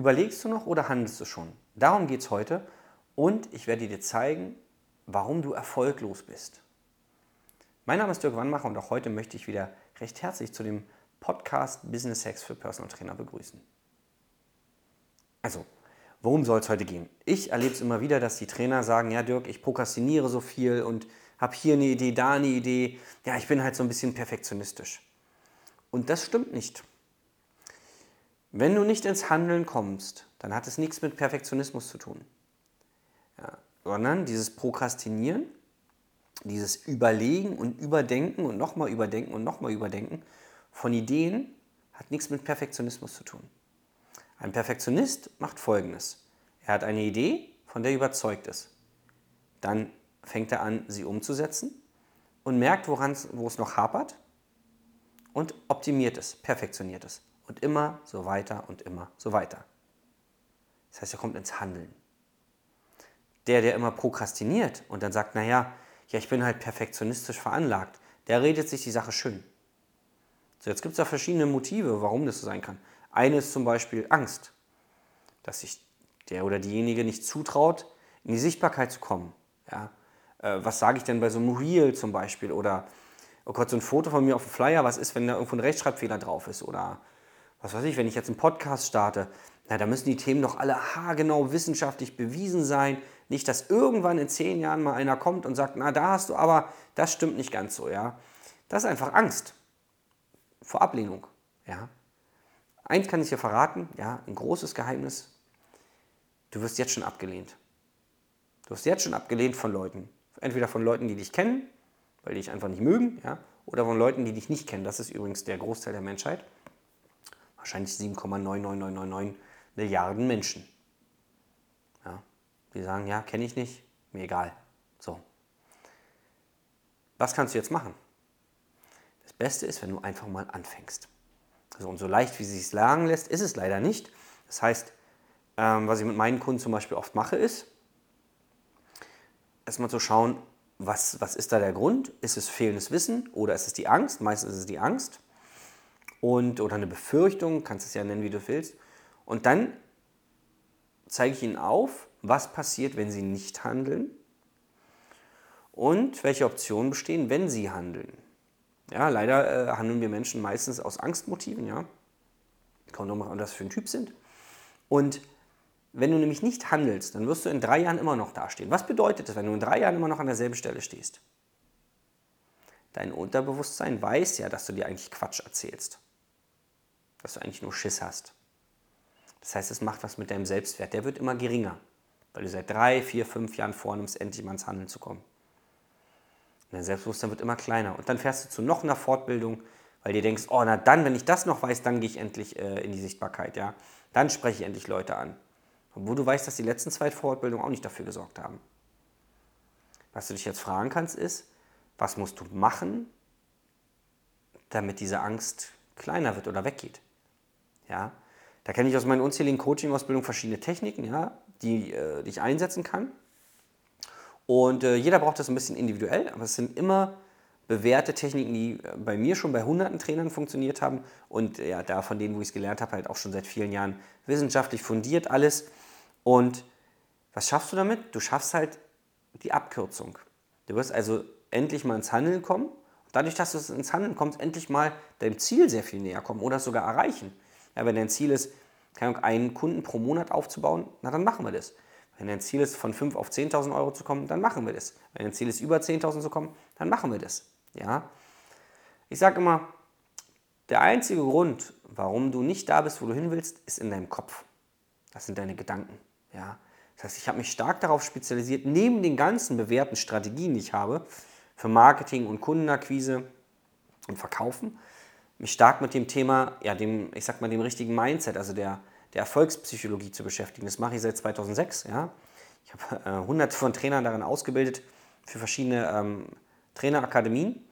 Überlegst du noch oder handelst du schon? Darum geht es heute und ich werde dir zeigen, warum du erfolglos bist. Mein Name ist Dirk Wannmacher und auch heute möchte ich wieder recht herzlich zu dem Podcast Business Hacks für Personal Trainer begrüßen. Also, worum soll es heute gehen? Ich erlebe es immer wieder, dass die Trainer sagen, ja Dirk, ich prokrastiniere so viel und habe hier eine Idee, da eine Idee. Ja, ich bin halt so ein bisschen perfektionistisch. Und das stimmt nicht. Wenn du nicht ins Handeln kommst, dann hat es nichts mit Perfektionismus zu tun. Ja, sondern dieses Prokrastinieren, dieses Überlegen und Überdenken und nochmal Überdenken und nochmal Überdenken von Ideen hat nichts mit Perfektionismus zu tun. Ein Perfektionist macht Folgendes. Er hat eine Idee, von der er überzeugt ist. Dann fängt er an, sie umzusetzen und merkt, wo es noch hapert und optimiert es, perfektioniert es. Und immer so weiter und immer so weiter. Das heißt, er kommt ins Handeln. Der, der immer prokrastiniert und dann sagt, naja, ja, ich bin halt perfektionistisch veranlagt, der redet sich die Sache schön. So, jetzt gibt es da verschiedene Motive, warum das so sein kann. Eine ist zum Beispiel Angst, dass sich der oder diejenige nicht zutraut, in die Sichtbarkeit zu kommen. Ja? Äh, was sage ich denn bei so einem Reel zum Beispiel? Oder, oh Gott, so ein Foto von mir auf dem Flyer, was ist, wenn da irgendwo ein Rechtschreibfehler drauf ist? Oder was weiß ich, wenn ich jetzt einen Podcast starte, na, da müssen die Themen doch alle haargenau wissenschaftlich bewiesen sein. Nicht, dass irgendwann in zehn Jahren mal einer kommt und sagt, na, da hast du aber, das stimmt nicht ganz so, ja. Das ist einfach Angst vor Ablehnung, ja. Eins kann ich dir verraten, ja, ein großes Geheimnis. Du wirst jetzt schon abgelehnt. Du wirst jetzt schon abgelehnt von Leuten. Entweder von Leuten, die dich kennen, weil die dich einfach nicht mögen, ja, oder von Leuten, die dich nicht kennen. Das ist übrigens der Großteil der Menschheit. Wahrscheinlich 7,99999 Milliarden Menschen. Ja, die sagen, ja, kenne ich nicht, mir egal. So. Was kannst du jetzt machen? Das Beste ist, wenn du einfach mal anfängst. Also, und so leicht, wie es sich sagen lässt, ist es leider nicht. Das heißt, ähm, was ich mit meinen Kunden zum Beispiel oft mache, ist, erstmal zu schauen, was, was ist da der Grund? Ist es fehlendes Wissen oder ist es die Angst? Meistens ist es die Angst. Und, oder eine Befürchtung, kannst es ja nennen, wie du willst. Und dann zeige ich ihnen auf, was passiert, wenn sie nicht handeln und welche Optionen bestehen, wenn sie handeln. Ja, leider äh, handeln wir Menschen meistens aus Angstmotiven, ja. Kommt nochmal an, was für ein Typ sind. Und wenn du nämlich nicht handelst, dann wirst du in drei Jahren immer noch dastehen. Was bedeutet das, wenn du in drei Jahren immer noch an derselben Stelle stehst? Dein Unterbewusstsein weiß ja, dass du dir eigentlich Quatsch erzählst. Dass du eigentlich nur Schiss hast. Das heißt, es macht was mit deinem Selbstwert. Der wird immer geringer, weil du seit drei, vier, fünf Jahren vornimmst, endlich mal ins Handeln zu kommen. Und dein Selbstbewusstsein wird immer kleiner. Und dann fährst du zu noch einer Fortbildung, weil du denkst, oh, na dann, wenn ich das noch weiß, dann gehe ich endlich äh, in die Sichtbarkeit. Ja? Dann spreche ich endlich Leute an. Obwohl du weißt, dass die letzten zwei Fortbildungen auch nicht dafür gesorgt haben. Was du dich jetzt fragen kannst, ist, was musst du machen, damit diese Angst kleiner wird oder weggeht? Ja, da kenne ich aus meinen unzähligen Coaching-Ausbildungen verschiedene Techniken, ja, die, äh, die ich einsetzen kann. Und äh, jeder braucht das ein bisschen individuell, aber es sind immer bewährte Techniken, die äh, bei mir schon bei hunderten Trainern funktioniert haben und ja, da von denen, wo ich es gelernt habe, halt auch schon seit vielen Jahren wissenschaftlich fundiert alles. Und was schaffst du damit? Du schaffst halt die Abkürzung. Du wirst also endlich mal ins Handeln kommen. Dadurch, dass du ins Handeln kommst, endlich mal deinem Ziel sehr viel näher kommen oder sogar erreichen. Ja, wenn dein Ziel ist, einen Kunden pro Monat aufzubauen, na dann machen wir das. Wenn dein Ziel ist, von 5 auf 10.000 Euro zu kommen, dann machen wir das. Wenn dein Ziel ist, über 10.000 zu kommen, dann machen wir das. Ja? Ich sage immer, der einzige Grund, warum du nicht da bist, wo du hin willst, ist in deinem Kopf. Das sind deine Gedanken. Ja? Das heißt, ich habe mich stark darauf spezialisiert, neben den ganzen bewährten Strategien, die ich habe, für Marketing und Kundenakquise und Verkaufen, mich stark mit dem Thema, ja, dem, ich sag mal, dem richtigen Mindset, also der, der Erfolgspsychologie zu beschäftigen. Das mache ich seit 2006. Ja. Ich habe äh, hunderte von Trainern darin ausgebildet für verschiedene ähm, Trainerakademien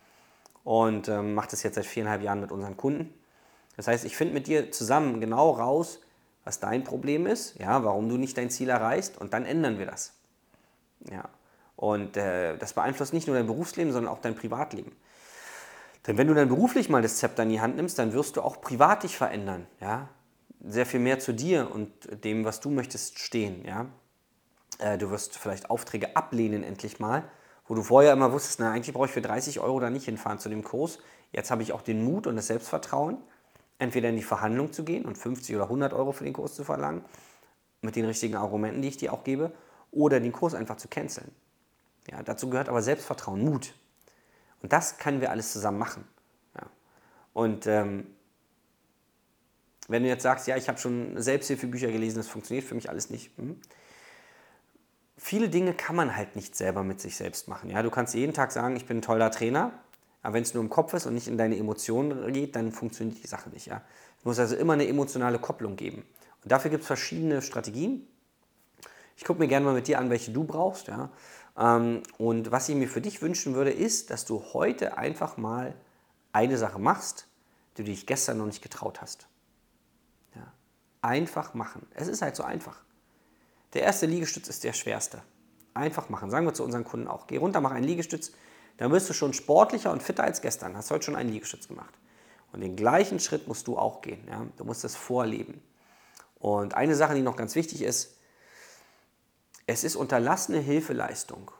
und ähm, mache das jetzt seit viereinhalb Jahren mit unseren Kunden. Das heißt, ich finde mit dir zusammen genau raus, was dein Problem ist, ja, warum du nicht dein Ziel erreichst und dann ändern wir das. Ja. Und äh, das beeinflusst nicht nur dein Berufsleben, sondern auch dein Privatleben. Denn wenn du dann beruflich mal das Zepter in die Hand nimmst, dann wirst du auch privat dich verändern. Ja? sehr viel mehr zu dir und dem, was du möchtest, stehen. Ja? Äh, du wirst vielleicht Aufträge ablehnen endlich mal, wo du vorher immer wusstest, na, eigentlich brauche ich für 30 Euro da nicht hinfahren zu dem Kurs. Jetzt habe ich auch den Mut und das Selbstvertrauen, entweder in die Verhandlung zu gehen und 50 oder 100 Euro für den Kurs zu verlangen, mit den richtigen Argumenten, die ich dir auch gebe, oder den Kurs einfach zu canceln. Ja, dazu gehört aber Selbstvertrauen, Mut. Und das können wir alles zusammen machen. Ja. Und ähm, wenn du jetzt sagst, ja, ich habe schon Selbsthilfebücher gelesen, das funktioniert für mich alles nicht. Hm. Viele Dinge kann man halt nicht selber mit sich selbst machen. Ja, du kannst jeden Tag sagen, ich bin ein toller Trainer, aber wenn es nur im Kopf ist und nicht in deine Emotionen geht, dann funktioniert die Sache nicht. Ja. Es muss also immer eine emotionale Kopplung geben. Und dafür gibt es verschiedene Strategien. Ich gucke mir gerne mal mit dir an, welche du brauchst. Ja. Ähm, und was ich mir für dich wünschen würde, ist, dass du heute einfach mal eine Sache machst, die du dich gestern noch nicht getraut hast. Ja. Einfach machen. Es ist halt so einfach. Der erste Liegestütz ist der schwerste. Einfach machen. Sagen wir zu unseren Kunden auch. Geh runter, mach einen Liegestütz. Dann wirst du schon sportlicher und fitter als gestern. Hast heute schon einen Liegestütz gemacht. Und den gleichen Schritt musst du auch gehen. Ja? Du musst das vorleben. Und eine Sache, die noch ganz wichtig ist, es ist unterlassene Hilfeleistung,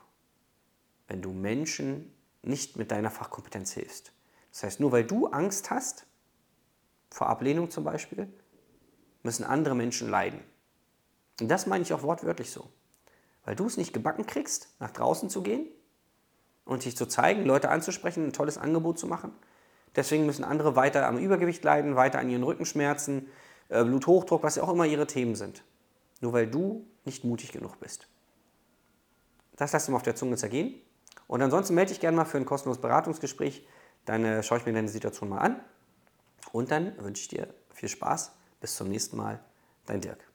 wenn du Menschen nicht mit deiner Fachkompetenz hilfst. Das heißt, nur weil du Angst hast, vor Ablehnung zum Beispiel, müssen andere Menschen leiden. Und das meine ich auch wortwörtlich so. Weil du es nicht gebacken kriegst, nach draußen zu gehen und dich zu zeigen, Leute anzusprechen, ein tolles Angebot zu machen. Deswegen müssen andere weiter am Übergewicht leiden, weiter an ihren Rückenschmerzen, äh, Bluthochdruck, was ja auch immer ihre Themen sind. Nur weil du nicht mutig genug bist. Das lass du mal auf der Zunge zergehen. Und ansonsten melde dich gerne mal für ein kostenloses Beratungsgespräch. Dann schaue ich mir deine Situation mal an. Und dann wünsche ich dir viel Spaß. Bis zum nächsten Mal. Dein Dirk.